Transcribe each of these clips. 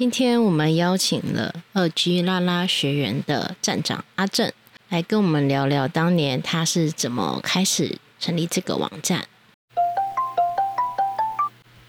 今天我们邀请了二 G 拉拉学员的站长阿正来跟我们聊聊当年他是怎么开始成立这个网站。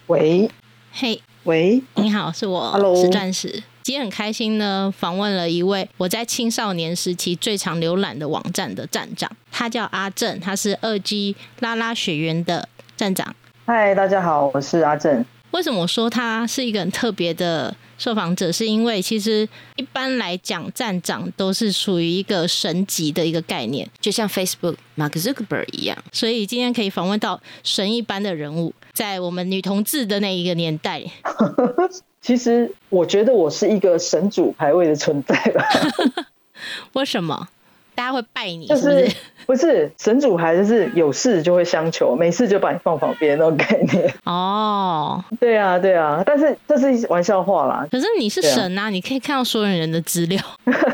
喂嘿，喂，你好，是我 Hello 是钻石。今天很开心呢，访问了一位我在青少年时期最常浏览的网站的站长，他叫阿正，他是二 G 拉拉学员的站长。嗨，大家好，我是阿正。为什么我说他是一个很特别的受访者？是因为其实一般来讲，站长都是属于一个神级的一个概念，就像 Facebook Mark Zuckerberg 一样。所以今天可以访问到神一般的人物，在我们女同志的那一个年代，其实我觉得我是一个神主牌位的存在吧，为什么大家会拜你？就是不是是？不是神主牌，就是有事就会相求，没事就把你放旁边那种 概念。哦，对啊，对啊，但是这是玩笑话啦，可是你是神啊，你可以看到所有人的资料。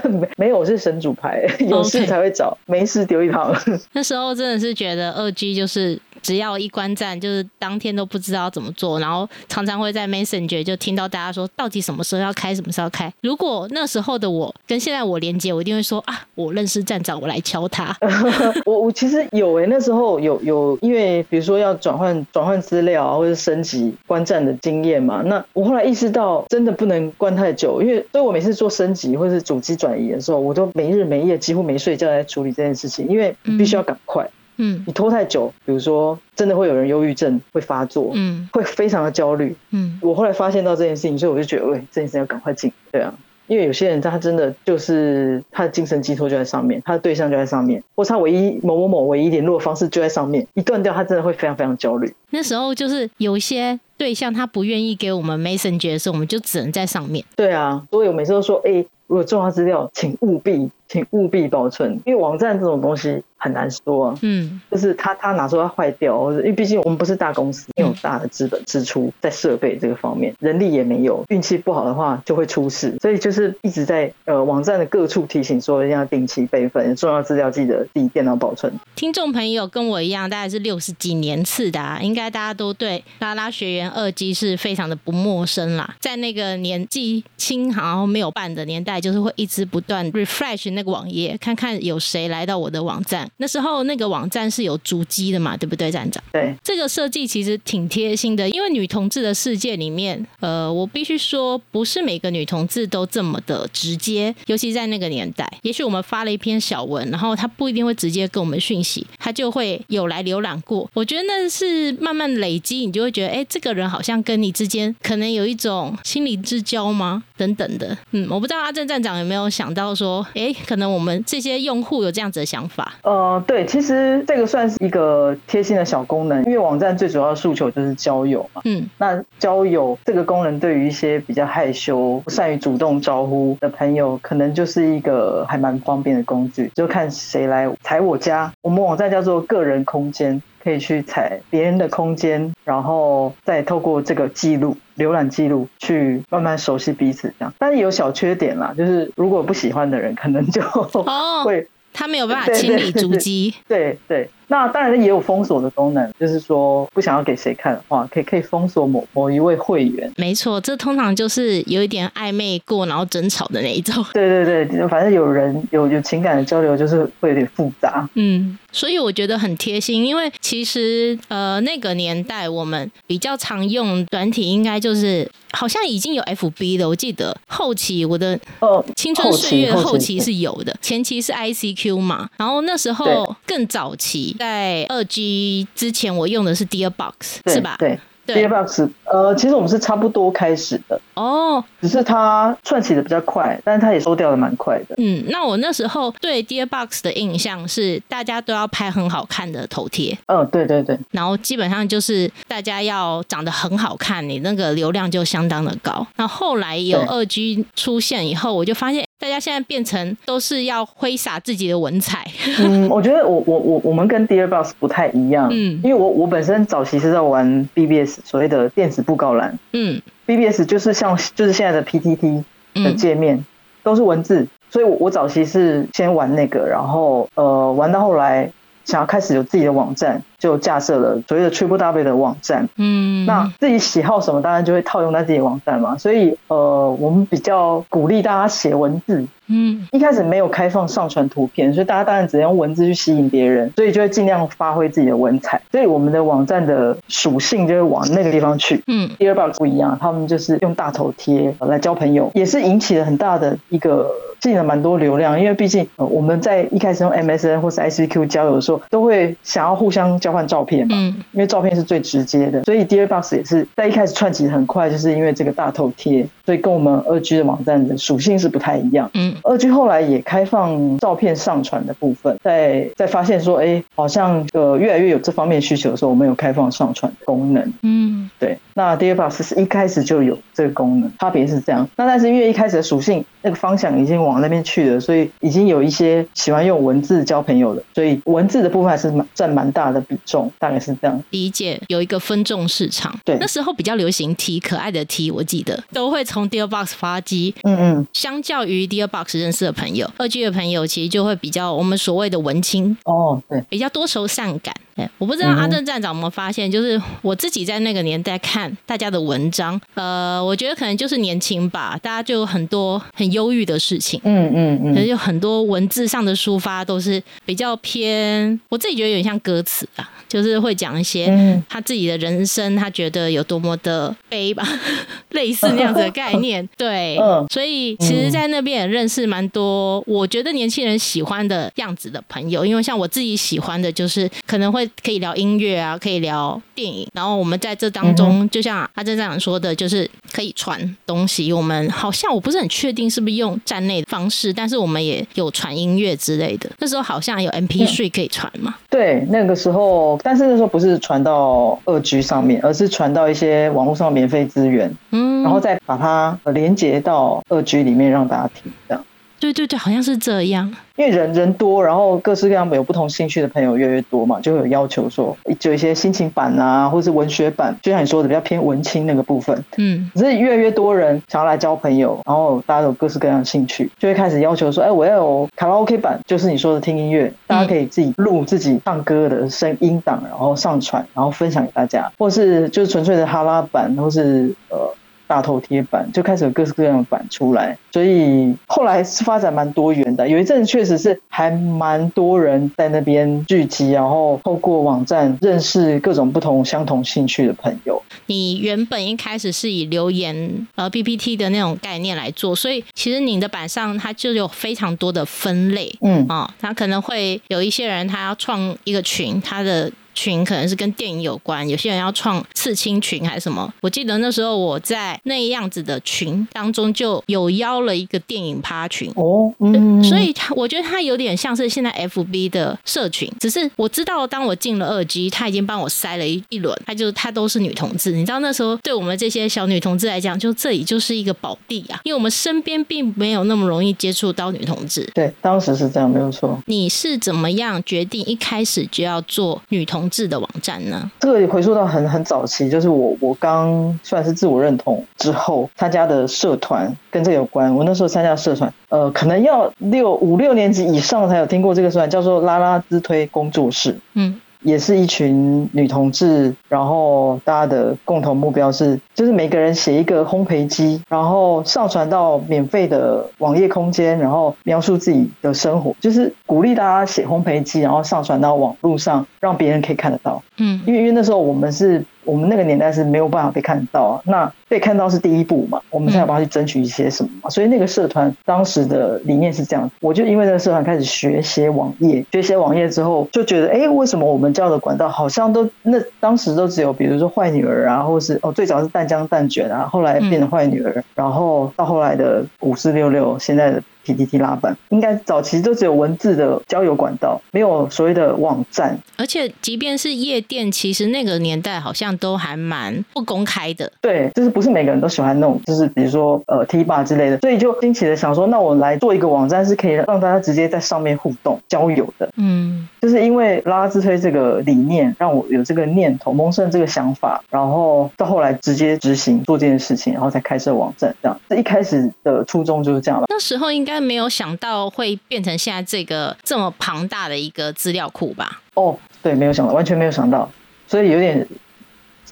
没 没有我是神主牌，有事才会找，没事丢一旁。那时候真的是觉得二 G 就是只要一关站，就是当天都不知道怎么做，然后常常会在 Messenger 就听到大家说到底什么时候要开，什么时候要开。如果那时候的我跟现在我连接，我一定会说啊，我认识站长，我来敲他。我我其实有诶、那时候有有，因为比如说要转换转换资料啊，或者升级观战的经验嘛。那我后来意识到，真的不能关太久，因为所以我每次做升级或是主机转移的时候，我都没日没夜，几乎没睡觉在处理这件事情，因为必须要赶快。嗯你拖太久，比如说真的会有人忧郁症会发作，嗯会非常的焦虑。嗯，我后来发现到这件事情，所以我就觉得，喂，这件事情要赶快进，对啊。因为有些人他真的就是他的精神寄托就在上面，他的对象就在上面，或是他唯一某某某唯一联络方式就在上面，一断掉，他真的会非常非常焦虑。那时候就是有一些对象他不愿意给我们 Messenger 的时候，我们就只能在上面。对啊，所以我每次都说，哎、如果重要资料，请务必，请务必保存，因为网站这种东西很难说啊。嗯就是它它哪时候要坏掉，或者因为毕竟我们不是大公司，没有大的资本支出在设备这个方面，人力也没有，运气不好的话就会出事，所以就是一直在呃网站的各处提醒说一定要定期备份，重要资料记得自己电脑保存。听众朋友跟我一样，大概是六十几年次的、啊，应该大家都对拉拉学员二机是非常的不陌生啦。在那个年纪轻然后没有办的年代，就是会一直不断 refresh 那个网页，看看有谁来到我的网站。那时候那个网站是有主机的嘛，对不对，站长？对，这个设计其实挺贴心的，因为女同志的世界里面，呃，我必须说，不是每个女同志都这么的直接，尤其在那个年代。也许我们发了一篇小文，然后她不一定会直接跟我们讯息，她就会有来浏览过。我觉得那是慢慢累积，你就会觉得，哎，这个人好像跟你之间可能有一种心理之交吗？等等的。嗯，我不知道阿正站长有没有想到说，哎，可能我们这些用户有这样子的想法。呃，对，其实这个算是一个贴心的小功能，因为网站最主要的诉求就是交友嘛。嗯那交友这个功能对于一些比较害羞、不善于主动招呼的朋友，可能就是一个还蛮方便的工具，就看谁来踩我家。我们网站叫做个人空间，可以去踩别人的空间，然后再透过这个记录。浏览记录去慢慢熟悉彼此，这样，但是有小缺点啦，就是如果不喜欢的人，可能就哦，会他没有办法对清理足迹。对对，那当然也有封锁的功能，就是说不想要给谁看的话，可以可以封锁某某一位会员。没错，这通常就是有一点暧昧过，然后争吵的那一种。对对对，反正有人有有情感的交流，就是会有点复杂。嗯，所以我觉得很贴心，因为其实呃那个年代我们比较常用短体，应该就是好像已经有 FB 了。我记得后期我的哦，青春岁月后期是有的，前期是 ICQ 嘛，然后那时候更早期，在二 G 之前我用的是 Dear Box 是吧？对 DearBox，呃，其实我们是差不多开始的，哦，只是它串起的比较快，但是它也收掉的蛮快的。嗯，那我那时候对 Dear Box 的印象是，大家都要拍很好看的头贴，嗯，对对对，然后基本上就是大家要长得很好看，你那个流量就相当的高。那后来有对二 G 出现以后，我就发现大家现在变成都是要挥洒自己的文采。嗯，我觉得我我我我们跟 Dear Boss 不太一样，嗯。因为我我本身早期是在玩 BBS 所谓的电子布告栏。嗯，BBS 就是像就是现在的 PTT 的嗯。界面，都是文字，所以我我早期是先玩那个，然后呃玩到后来想要开始有自己的网站，就架设了所谓的 Triple W 的网站。嗯，那自己喜好什么，当然就会套用在自己网站嘛。所以呃，我们比较鼓励大家写文字。嗯，一开始没有开放上传图片，所以大家当然只能用文字去吸引别人，所以就会尽量发挥自己的文采。所以我们的网站的属性就会往那个地方去。嗯第二 box 不一样，他们就是用大头贴来交朋友，也是引起了很大的一个吸引了蛮多流量。因为毕竟、呃、我们在一开始用 MSN 或是 ICQ 交友的时候，都会想要互相交换照片嘛。嗯因为照片是最直接的，所以 Dear Box 也是在一开始串起很快，就是因为这个大头贴，所以跟我们二 G 的网站的属性是不太一样。嗯二 G 后来也开放照片上传的部分，在在发现说，哎，好像呃越来越有这方面需求的时候，我们有开放上传功能。嗯对，那 Dear Box 是一开始就有这个功能，差别是这样。那但是因为一开始的属性那个方向已经往那边去了，所以已经有一些喜欢用文字交朋友的，所以文字的部分还是蛮占蛮大的比重，大概是这样。理解有一个分众市场。对那时候比较流行 T，可爱的 T，我记得都会从 Dear Box 发机。嗯嗯，相较于 Dear Box 认识的朋友，二 G 的朋友其实就会比较我们所谓的文青，哦，对，比较多愁善感。哎，我不知道阿正站长有没有发现，就是我自己在那个年代看大家的文章，呃，我觉得可能就是年轻吧，大家就有很多很忧郁的事情。嗯嗯嗯可是有很多文字上的抒发都是比较偏，我自己觉得有点像歌词啊，就是会讲一些嗯他自己的人生，他觉得有多么的悲吧，类似那样子的概念。对，嗯所以其实，在那边也认识蛮多，我觉得年轻人喜欢的样子的朋友。因为像我自己喜欢的，就是可能会可以聊音乐啊，可以聊电影，然后我们在这当中，就像阿珍站长说的，就是可以传东西。我们好像我不是很确定是不是用站内的方式，但是我们也有传音乐之类的。那时候好像有 MP3 可以传嘛。对，那个时候，但是那时候不是传到二 G 上面，而是传到一些网络上免费资源，嗯，然后再把它呃连接到二 G 里面让大家听，这样。对对对，好像是这样。因为人人多，然后各式各样有不同兴趣的朋友越来越多嘛，就会有要求说，就一些心情版啊，或是文学版，就像你说的比较偏文青那个部分。嗯可是越来越多人想要来交朋友，然后大家有各式各样的兴趣，就会开始要求说，哎，我要有卡拉 OK 版，就是你说的听音乐，大家可以自己录自己唱歌的声音档，然后上传，然后分享给大家，或是就是纯粹的哈拉版，或是呃。大头贴版就开始有各式各样的版出来，所以后来是发展蛮多元的。有一阵子确实是还蛮多人在那边聚集，然后透过网站认识各种不同相同兴趣的朋友。你原本一开始是以留言呃 PPT 的那种概念来做，所以其实你的版上它就有非常多的分类嗯啊、它可能会有一些人他要创一个群，他的。群可能是跟电影有关，有些人要创刺青群还是什么。我记得那时候我在那样子的群当中就有邀了一个电影趴群，哦，嗯，所以它我觉得它有点像是现在 FB 的社群，只是我知道当我进了二 G，他已经帮我筛了一一轮，他就他都是女同志。你知道那时候对我们这些小女同志来讲，就这里就是一个宝地啊，因为我们身边并没有那么容易接触到女同志。对，当时是这样，没有错。你是怎么样决定一开始就要做女同志的网站呢？这个回溯到很很早期，就是我我刚算是自我认同之后参加的社团跟这个有关。我那时候参加社团，呃，可能要六五六年级以上才有听过这个社团，叫做拉拉之推工作室。嗯也是一群女同志，然后大家的共同目标是，就是每个人写一个烘焙机，然后上传到免费的网页空间，然后描述自己的生活，就是鼓励大家写烘焙机，然后上传到网络上，让别人可以看得到。嗯因为因为那时候我们是我们那个年代是没有办法被看到啊，那被看到是第一步嘛，我们才有办法去争取一些什么嘛。所以那个社团当时的理念是这样，我就因为那个社团开始学写网页，学写网页之后就觉得，哎，为什么我们教的管道好像都那当时都只有比如说坏女儿啊，或是哦最早是淡江蛋卷啊，后来变成坏女儿，然后到后来的五四六六，现在的 PTT 拉板，应该早期都只有文字的交友管道，没有所谓的网站。而且即便是夜店，其实那个年代好像都还蛮不公开的。对，就是不是每个人都喜欢那种，就是比如说呃 T 吧之类的，所以就惊奇的想说，那我来做一个网站，是可以让大家直接在上面互动交友的。嗯就是因为拉拉自推这个理念，让我有这个念头，萌生这个想法，然后到后来直接执行做这件事情，然后才开设网站。这样，这一开始的初衷就是这样了。那时候应该没有想到会变成现在这个这么庞大的一个资料库吧？哦，对，没有想到，完全没有想到，所以有点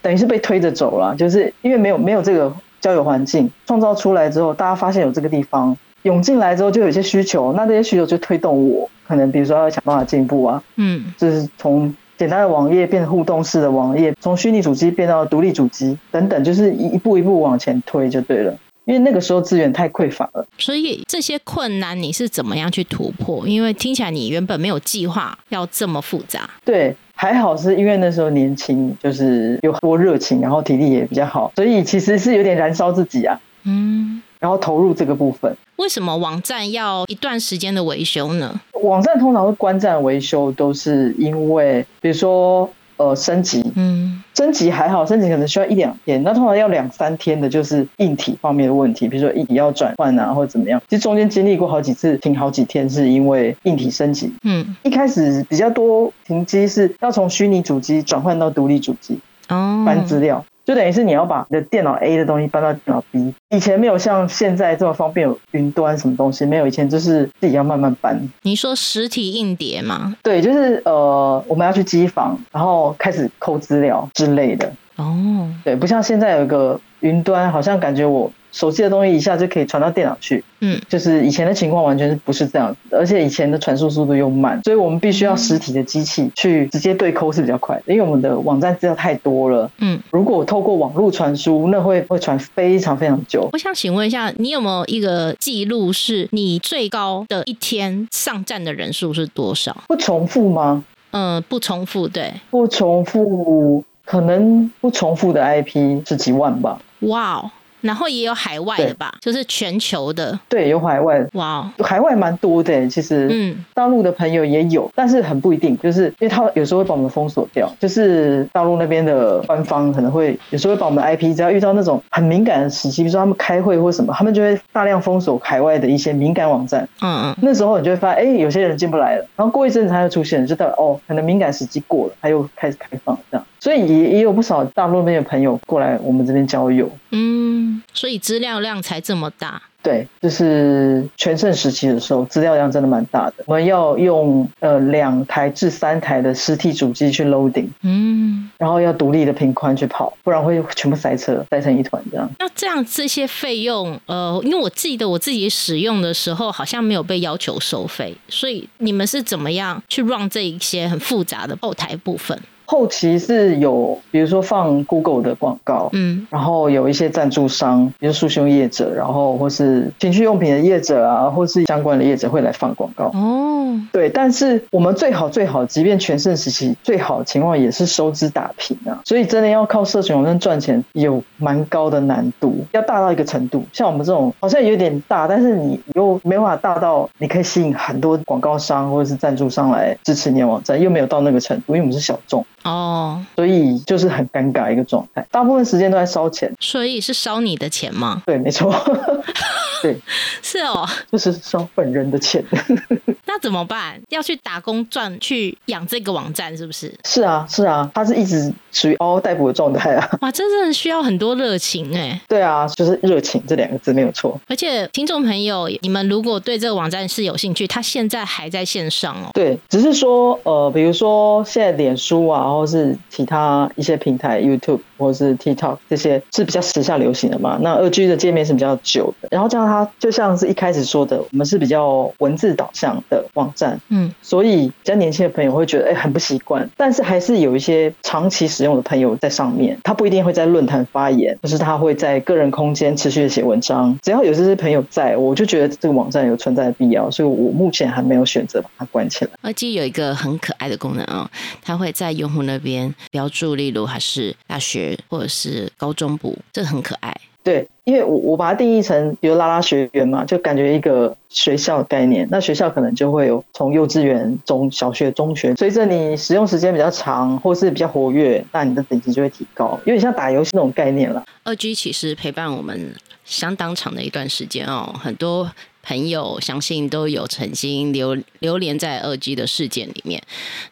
等于是被推着走了，就是因为没有没有这个交友环境创造出来之后，大家发现有这个地方涌进来之后，就有一些需求，那这些需求就推动我，可能比如说要想办法进步啊，嗯，就是从简单的网页变成互动式的网页，从虚拟主机变到独立主机等等，就是一一步一步往前推就对了。因为那个时候资源太匮乏了，所以这些困难你是怎么样去突破？因为听起来你原本没有计划要这么复杂。对，还好是因为那时候年轻，就是有多热情，然后体力也比较好，所以其实是有点燃烧自己啊，嗯，然后投入这个部分。为什么网站要一段时间的维修呢？网站通常会关站维修，都是因为比如说呃升级，嗯。升级还好，升级可能需要一两天，那通常要两三天的，就是硬体方面的问题，比如说硬体要转换啊，或者怎么样。其实中间经历过好几次停好几天，是因为硬体升级。嗯，一开始比较多停机是要从虚拟主机转换到独立主机哦，搬资料，就等于是你要把你的电脑 A 的东西搬到电脑 B。以前没有像现在这么方便有云端什么东西，没有以前就是自己要慢慢搬。你说实体硬碟吗？对，就是呃我们要去机房，然后开始抠资料之类的。哦，对，不像现在有一个云端，好像感觉我手机的东西一下就可以传到电脑去。嗯，就是以前的情况完全是不是这样子，而且以前的传输速度又慢，所以我们必须要实体的机器去直接对抠是比较快的，因为我们的网站资料太多了。嗯，如果透过网络传输，那会会传非常非常久。我想请问一下，你有没有一个记录，是你最高的一天上站的人数是多少？不重复吗？嗯，不重复，对。不重复，可能不重复的 IP 是几万吧。哇哦，然后也有海外的吧，就是全球的。对，有海外，哇哦，海外蛮多的。其实，嗯，大陆的朋友也有，但是很不一定，就是因为他有时候会把我们封锁掉，就是大陆那边的官方可能会有时候会把我们的 IP，只要遇到那种很敏感的时期，比如说他们开会或什么，他们就会大量封锁海外的一些敏感网站。嗯嗯，那时候你就会发现，哎，有些人进不来了，然后过一阵子他又出现了，就代表哦，可能敏感时期过了，他又开始开放这样。所以也也有不少大陆那边的朋友过来我们这边交友。嗯，所以资料量才这么大。对，就是全盛时期的时候，资料量真的蛮大的。我们要用呃两台至三台的实体主机去 loading，嗯，然后要独立的频宽去跑，不然会全部塞车，塞成一团这样。那这样这些费用，呃，因为我记得我自己使用的时候好像没有被要求收费，所以你们是怎么样去 run 这一些很复杂的后台部分？后期是有，比如说放 Google 的广告，嗯然后有一些赞助商，比如束胸业者，然后或是情趣用品的业者啊，或是相关的业者会来放广告。哦，对，但是我们最好最好，即便全盛时期最好的情况也是收支打平啊。所以真的要靠社群网站赚钱，有蛮高的难度，要大到一个程度。像我们这种好像有点大，但是你又没办法大到你可以吸引很多广告商或者是赞助商来支持你的网站，又没有到那个程度，因为我们是小众，哦，所以就是很尴尬一个状态。大部分时间都在烧钱。所以是烧你的钱吗？对，没错，对，是哦，就是收本人的钱。那怎么办？要去打工赚去养这个网站，是不是？是啊，是啊，他是一直属于嗷嗷待哺的状态啊。哇，真的需要很多热情哎！对啊，就是热情这两个字没有错。而且听众朋友，你们如果对这个网站是有兴趣，它现在还在线上哦。对，只是说呃，比如说现在脸书啊，或是其他一些平台，YouTube 或是 TikTok 这些是比较时下流行的嘛。那二 G 的界面是比较久的，然后加上它就像是一开始说的，我们是比较文字导向的网站，嗯，所以比较年轻的朋友会觉得哎很不习惯，但是还是有一些长期使用的朋友在上面，他不一定会在论坛发言，就是他会在个人空间持续的写文章。只要有这些朋友在，我就觉得这个网站有存在的必要，所以我目前还没有选择把它关起来。耳机有一个很可爱的功能哦，它会在用户那边标注，例如还是大学或者是高中部，这个很可爱。对，因为我我把它定义成，比如拉拉学员嘛，就感觉一个学校概念。那学校可能就会有从幼稚园、中小学、中学，随着你使用时间比较长，或是比较活跃，那你的等级就会提高，有点像打游戏那种概念了。二 G 其实陪伴我们相当长的一段时间哦，很多朋友相信都有曾经流流连在二 G 的事件里面。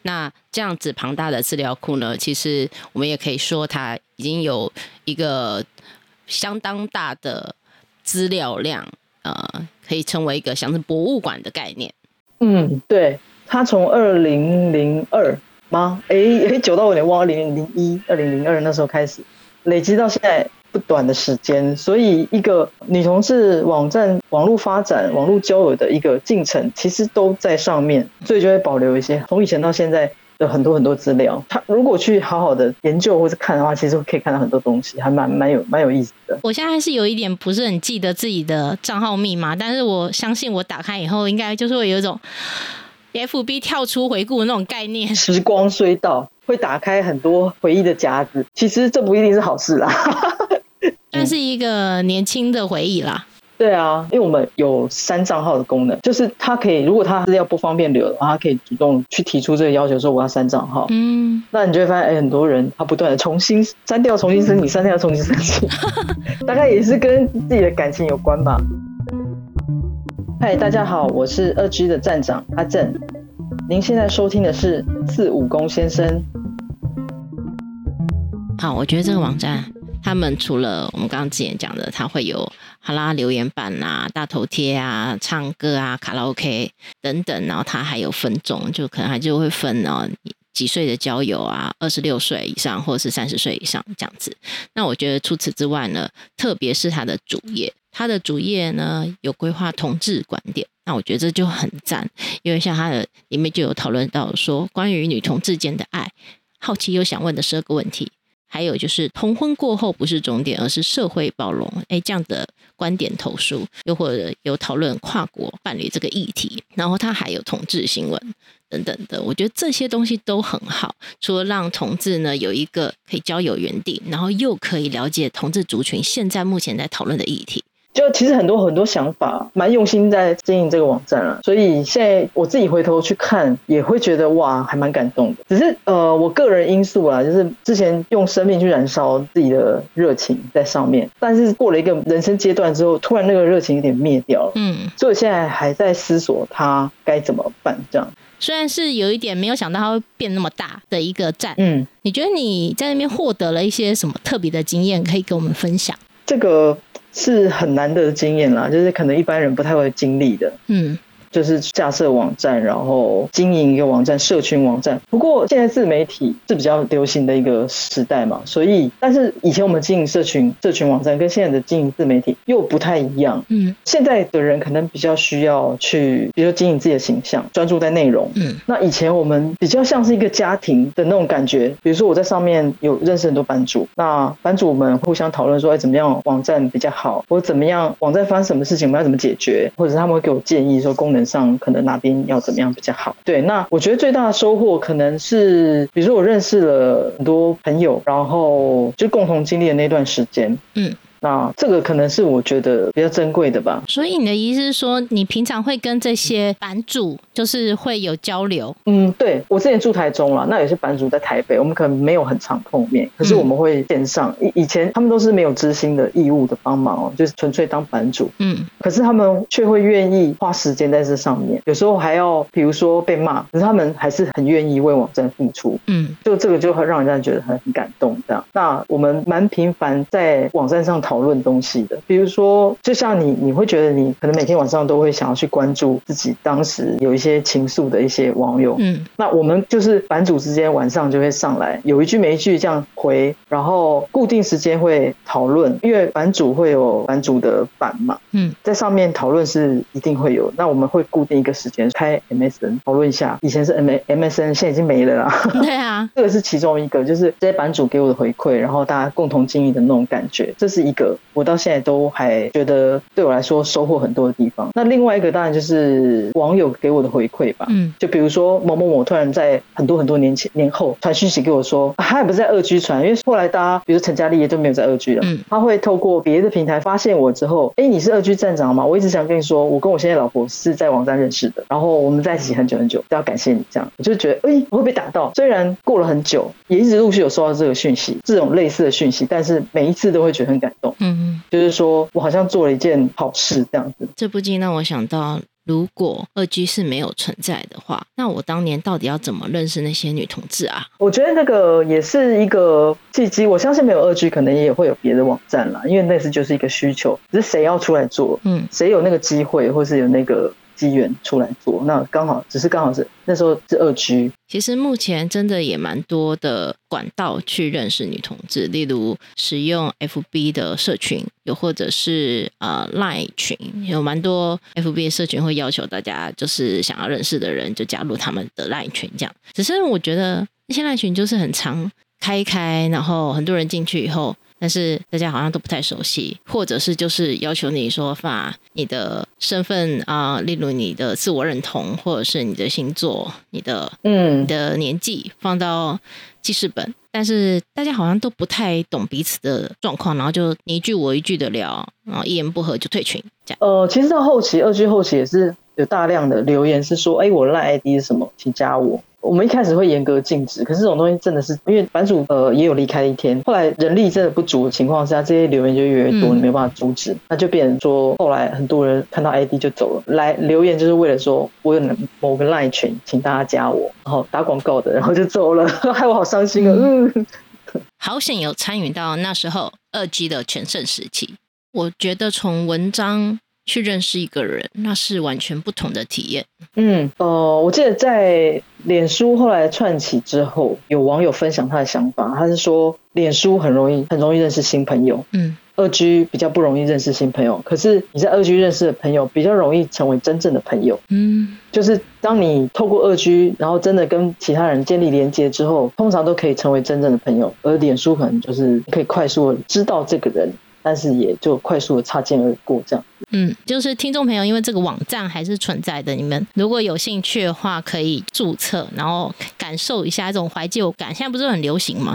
那这样子庞大的资料库呢，其实我们也可以说它已经有一个相当大的资料量，呃，可以成为一个像是博物馆的概念。嗯，对，它从二零零二吗？哎哎，久到我有点忘，二零零一、二零零二那时候开始累积到现在不短的时间，所以一个女同志网站网络发展、网络交友的一个进程，其实都在上面，所以就会保留一些从以前到现在。有很多很多资料，他如果去好好的研究或者看的话，其实可以看到很多东西，还蛮蛮有蛮有意思的。我现在是有一点不是很记得自己的账号密码，但是我相信我打开以后，应该就是会有一种 FB 跳出回顾的那种概念。时光隧道会打开很多回忆的夹子，其实这不一定是好事啦，但是一个年轻的回忆啦。对啊，因为我们有删账号的功能，就是他可以，如果他资料不方便留的话，他可以主动去提出这个要求，说我要删账号。嗯，那你就会发现，哎，很多人他不断的重新删掉、重新申请、删掉、重新申请，大概也是跟自己的感情有关吧。嗨，大家好，我是二 G 的站长阿正，您现在收听的是四五公先生。好，我觉得这个网站。他们除了我们刚刚之前讲的，他会有哈拉留言板啊、大头贴啊、唱歌啊、卡拉 OK 等等，然后他还有分众，就可能还就会分哦几岁的交友啊，二十六岁以上或者是三十岁以上这样子。那我觉得除此之外呢，特别是他的主页，他的主页呢有规划同志观点，那我觉得这就很赞，因为像他的里面就有讨论到说关于女同志间的爱，好奇又想问的十二个问题。还有就是同婚过后不是终点，而是社会包容。哎，这样的观点投诉，又或者有讨论跨国伴侣这个议题，然后他还有同志新闻等等的，我觉得这些东西都很好。除了让同志呢有一个可以交友园地，然后又可以了解同志族群现在目前在讨论的议题。就其实很多很多想法，蛮用心在经营这个网站了，所以现在我自己回头去看，也会觉得哇，还蛮感动的。只是呃，我个人因素啦，就是之前用生命去燃烧自己的热情在上面，但是过了一个人生阶段之后，突然那个热情有点灭掉了。嗯，所以我现在还在思索它该怎么办。这样虽然是有一点没有想到它会变那么大的一个站，嗯，你觉得你在那边获得了一些什么特别的经验，可以跟我们分享？这个。是很难得的经验啦，就是可能一般人不太会经历的。嗯。就是架设网站，然后经营一个网站，社群网站。不过现在自媒体是比较流行的一个时代嘛，所以，但是以前我们经营社群、社群网站跟现在的经营自媒体又不太一样。嗯，现在的人可能比较需要去，比如说经营自己的形象，专注在内容。嗯，那以前我们比较像是一个家庭的那种感觉。比如说我在上面有认识很多版主，那版主们互相讨论说，哎，怎么样网站比较好，或怎么样网站发生什么事情，我们要怎么解决，或者他们会给我建议说功能。上可能哪边要怎么样比较好？对，那我觉得最大的收获可能是，比如说我认识了很多朋友，然后就共同经历的那段时间，嗯。那这个可能是我觉得比较珍贵的吧。所以你的意思是说，你平常会跟这些版主就是会有交流？嗯，对我之前住台中了，那有些版主在台北，我们可能没有很常碰面，可是我们会线上。以以前他们都是没有知心的义务的帮忙哦，就是纯粹当版主。嗯，可是他们却会愿意花时间在这上面，有时候还要比如说被骂，可是他们还是很愿意为网站付出。嗯，就这个就会让人家觉得很很感动这样。那我们蛮频繁在网站上讨。讨论东西的，比如说，就像你，你会觉得你可能每天晚上都会想要去关注自己当时有一些情愫的一些网友，嗯，那我们就是版主之间晚上就会上来，有一句没一句这样回，然后固定时间会讨论，因为版主会有版主的版嘛，嗯，在上面讨论是一定会有，那我们会固定一个时间开 MSN 讨论一下，以前是 M MSN，现在已经没了啦，对啊，这个是其中一个，就是这些版主给我的回馈，然后大家共同经营的那种感觉，这是一个。我到现在都还觉得对我来说收获很多的地方。那另外一个当然就是网友给我的回馈吧。嗯，就比如说某某某突然在很多很多年前年后传讯息给我说，他也不是在二居传，因为后来大家比如成家立业都没有在二居了。嗯，他会透过别的平台发现我之后，哎，你是二居站长吗？我一直想跟你说，我跟我现在老婆是在网站认识的，然后我们在一起很久很久，都要感谢你这样。我就觉得，哎，我会被打到。虽然过了很久，也一直陆续有收到这个讯息，这种类似的讯息，但是每一次都会觉得很感动。嗯。就是说我好像做了一件好事这样子，这不禁让我想到，如果二 G 是没有存在的话，那我当年到底要怎么认识那些女同志啊？我觉得那个也是一个契机。我相信没有二 G，可能也会有别的网站啦，因为那是就是一个需求，只是谁要出来做，嗯，谁有那个机会，或是有那个。机缘出来做，那刚好只是刚好是那时候是二 G，其实目前真的也蛮多的管道去认识女同志，例如使用 FB 的社群，又或者是呃 Line 群，有蛮多 FB 社群会要求大家就是想要认识的人就加入他们的 Line 群，这样。只是我觉得那些 Line 群就是很长开一开，然后很多人进去以后。但是大家好像都不太熟悉，或者是就是要求你说把你的身份啊，例如你的自我认同，或者是你的星座、你的嗯你的年纪放到记事本，但是大家好像都不太懂彼此的状况，然后就你一句我一句的聊，然后一言不合就退群这样。呃，其实到后期二句后期也是有大量的留言是说，哎，我赖 ID 是什么，请加我。我们一开始会严格禁止，可是这种东西真的是因为版主呃也有离开一天，后来人力真的不足的情况下，这些留言就越来越多，你没有办法阻止，那就变成说后来很多人看到 ID 就走了，来留言就是为了说我有某个 line 群，请大家加我，然后打广告的，然后就走了，害我好伤心啊！嗯，好险有参与到那时候二 G 的全盛时期，我觉得从文章。去认识一个人，那是完全不同的体验。嗯，呃，我记得在脸书后来串起之后，有网友分享他的想法，他是说脸书很容易很容易认识新朋友，嗯，二 G 比较不容易认识新朋友。可是你在二 G 认识的朋友，比较容易成为真正的朋友。嗯，就是当你透过二 G，然后真的跟其他人建立连接之后，通常都可以成为真正的朋友。而脸书可能就是可以快速的知道这个人。但是也就快速的擦肩而过这样。嗯，就是听众朋友，因为这个网站还是存在的，你们如果有兴趣的话，可以注册，然后感受一下这种怀旧感。现在不是很流行吗？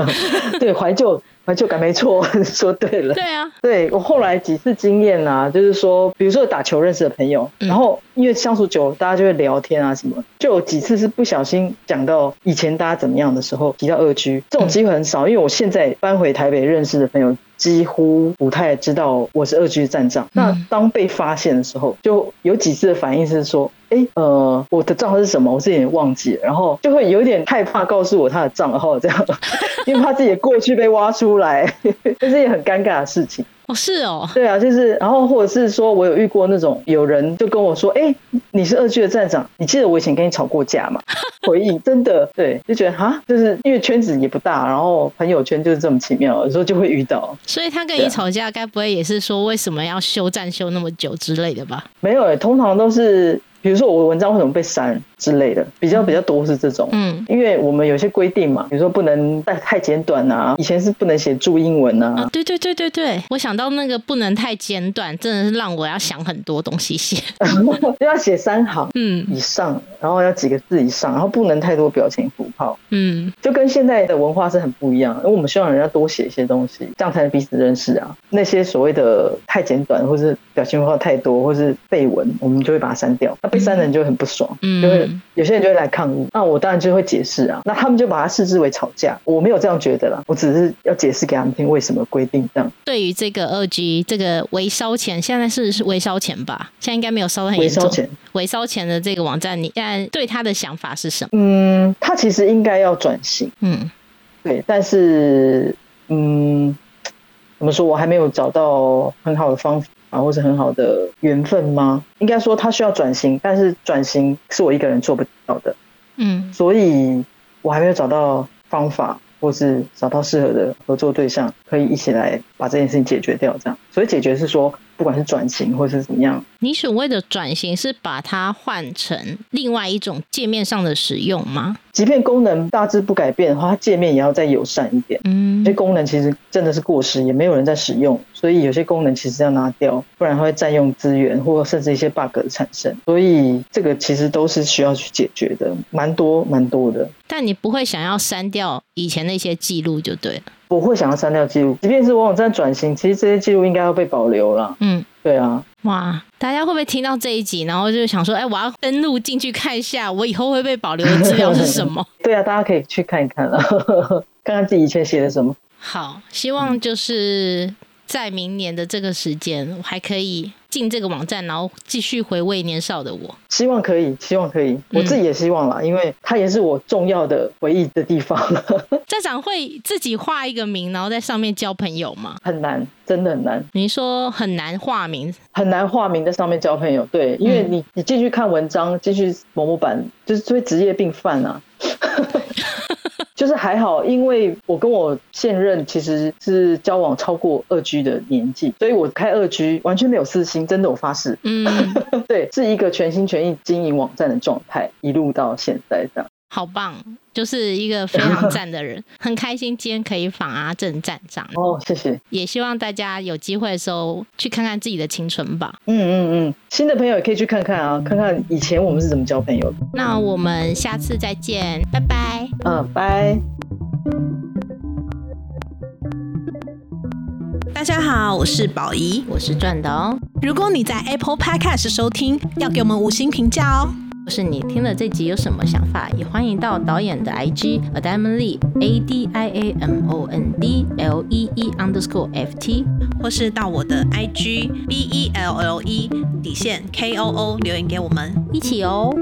对，怀旧。怀旧感没错，说 对了。对啊，对我后来几次经验啊，就是说，比如说打球认识的朋友，然后因为相处久，大家就会聊天啊什么，就有几次是不小心讲到以前大家怎么样的时候，提到二居，这种机会很少，因为我现在搬回台北认识的朋友。几乎不太知道我是二 G 站长。那当被发现的时候，就有几次的反应是说：“哎，呃，我的账号是什么？我自己也忘记了。”然后就会有点害怕告诉我他的账号，这样，因为怕自己的过去被挖出来，这是一件很尴尬的事情。哦，是哦，对啊，就是，然后或者是说我有遇过那种有人就跟我说：“哎，你是二区的站长，你记得我以前跟你吵过架吗？” 回忆真的对，就觉得哈，就是因为圈子也不大，然后朋友圈就是这么奇妙，有时候就会遇到。所以他跟你吵架，该不会也是说为什么要休战休那么久之类的吧？没有诶，通常都是。比如说我文章为什么被删？之类的，比较比较多是这种，嗯，因为我们有些规定嘛，比如说不能太太简短啊，以前是不能写注英文啊，啊，对对对对对，我想到那个不能太简短，真的是让我要想很多东西写，就 要写三行，嗯，以上，然后要几个字以上，然后不能太多表情符号，嗯，就跟现在的文化是很不一样，因为我们希望人家多写一些东西，这样才能彼此认识啊。那些所谓的太简短或是表情符号太多或是背文，我们就会把它删掉。那被删的人就很不爽，嗯。就会有些人就会来抗议。那我当然就会解释啊，那他们就把它视之为吵架。我没有这样觉得啦，我只是要解释给他们听为什么规定这样。对于这个二 G 这个微烧钱，现在是是微烧钱吧？现在应该没有烧的很严重。微烧钱，微烧钱的这个网站，你现在对他的想法是什么？嗯，他其实应该要转型。嗯，对，但是嗯，怎么说？我还没有找到很好的方法。啊，或是很好的缘分吗？应该说他需要转型，但是转型是我一个人做不到的，嗯，所以我还没有找到方法，或是找到适合的合作对象，可以一起来把这件事情解决掉。这样，所以解决是说。不管是转型或是怎么样，你所谓的转型是把它换成另外一种界面上的使用吗？即便功能大致不改变的话，它界面也要再友善一点。嗯，这些功能其实真的是过时，也没有人在使用，所以有些功能其实要拿掉，不然会占用资源，或甚至一些 bug 的产生。所以这个其实都是需要去解决的，蛮多蛮多的。但你不会想要删掉以前那些记录就对了。我会想要删掉记录，即便是网站转型，其实这些记录应该要被保留了。嗯，对啊。哇，大家会不会听到这一集，然后就想说，哎，我要登录进去看一下，我以后会被保留的资料是什么？对啊，大家可以去看一看了，看看自己以前写的什么。好，希望就是在明年的这个时间，我还可以。进这个网站，然后继续回味年少的我。希望可以，希望可以，我自己也希望啦，因为它也是我重要的回忆的地方。站长会自己画一个名，然后在上面交朋友吗？很难，真的很难。你说很难化名，很难化名在上面交朋友。对，因为你你进去看文章，进去某某版，就是会职业病犯啊。就是还好，因为我跟我现任其实是交往超过二居的年纪，所以我开二居完全没有私心，真的我发誓。嗯，对，是一个全心全意经营网站的状态，一路到现在这样。好棒，就是一个非常赞的人，很开心今天可以访阿正站长。哦，谢谢。也希望大家有机会的时候去看看自己的青春吧。嗯嗯嗯，新的朋友也可以去看看啊，看看以前我们是怎么交朋友的。那我们下次再见，拜拜。嗯，拜。大家好，我是宝仪，我是转导。如果你在 Apple Podcast 收听，要给我们五星评价哦。或是你听了这集有什么想法，也欢迎到导演的 IG Adamon Lee A D I A M O N D L E E underscore F T，或是到我的 IG B E L L E 底线 K O O 留言给我们一起哦。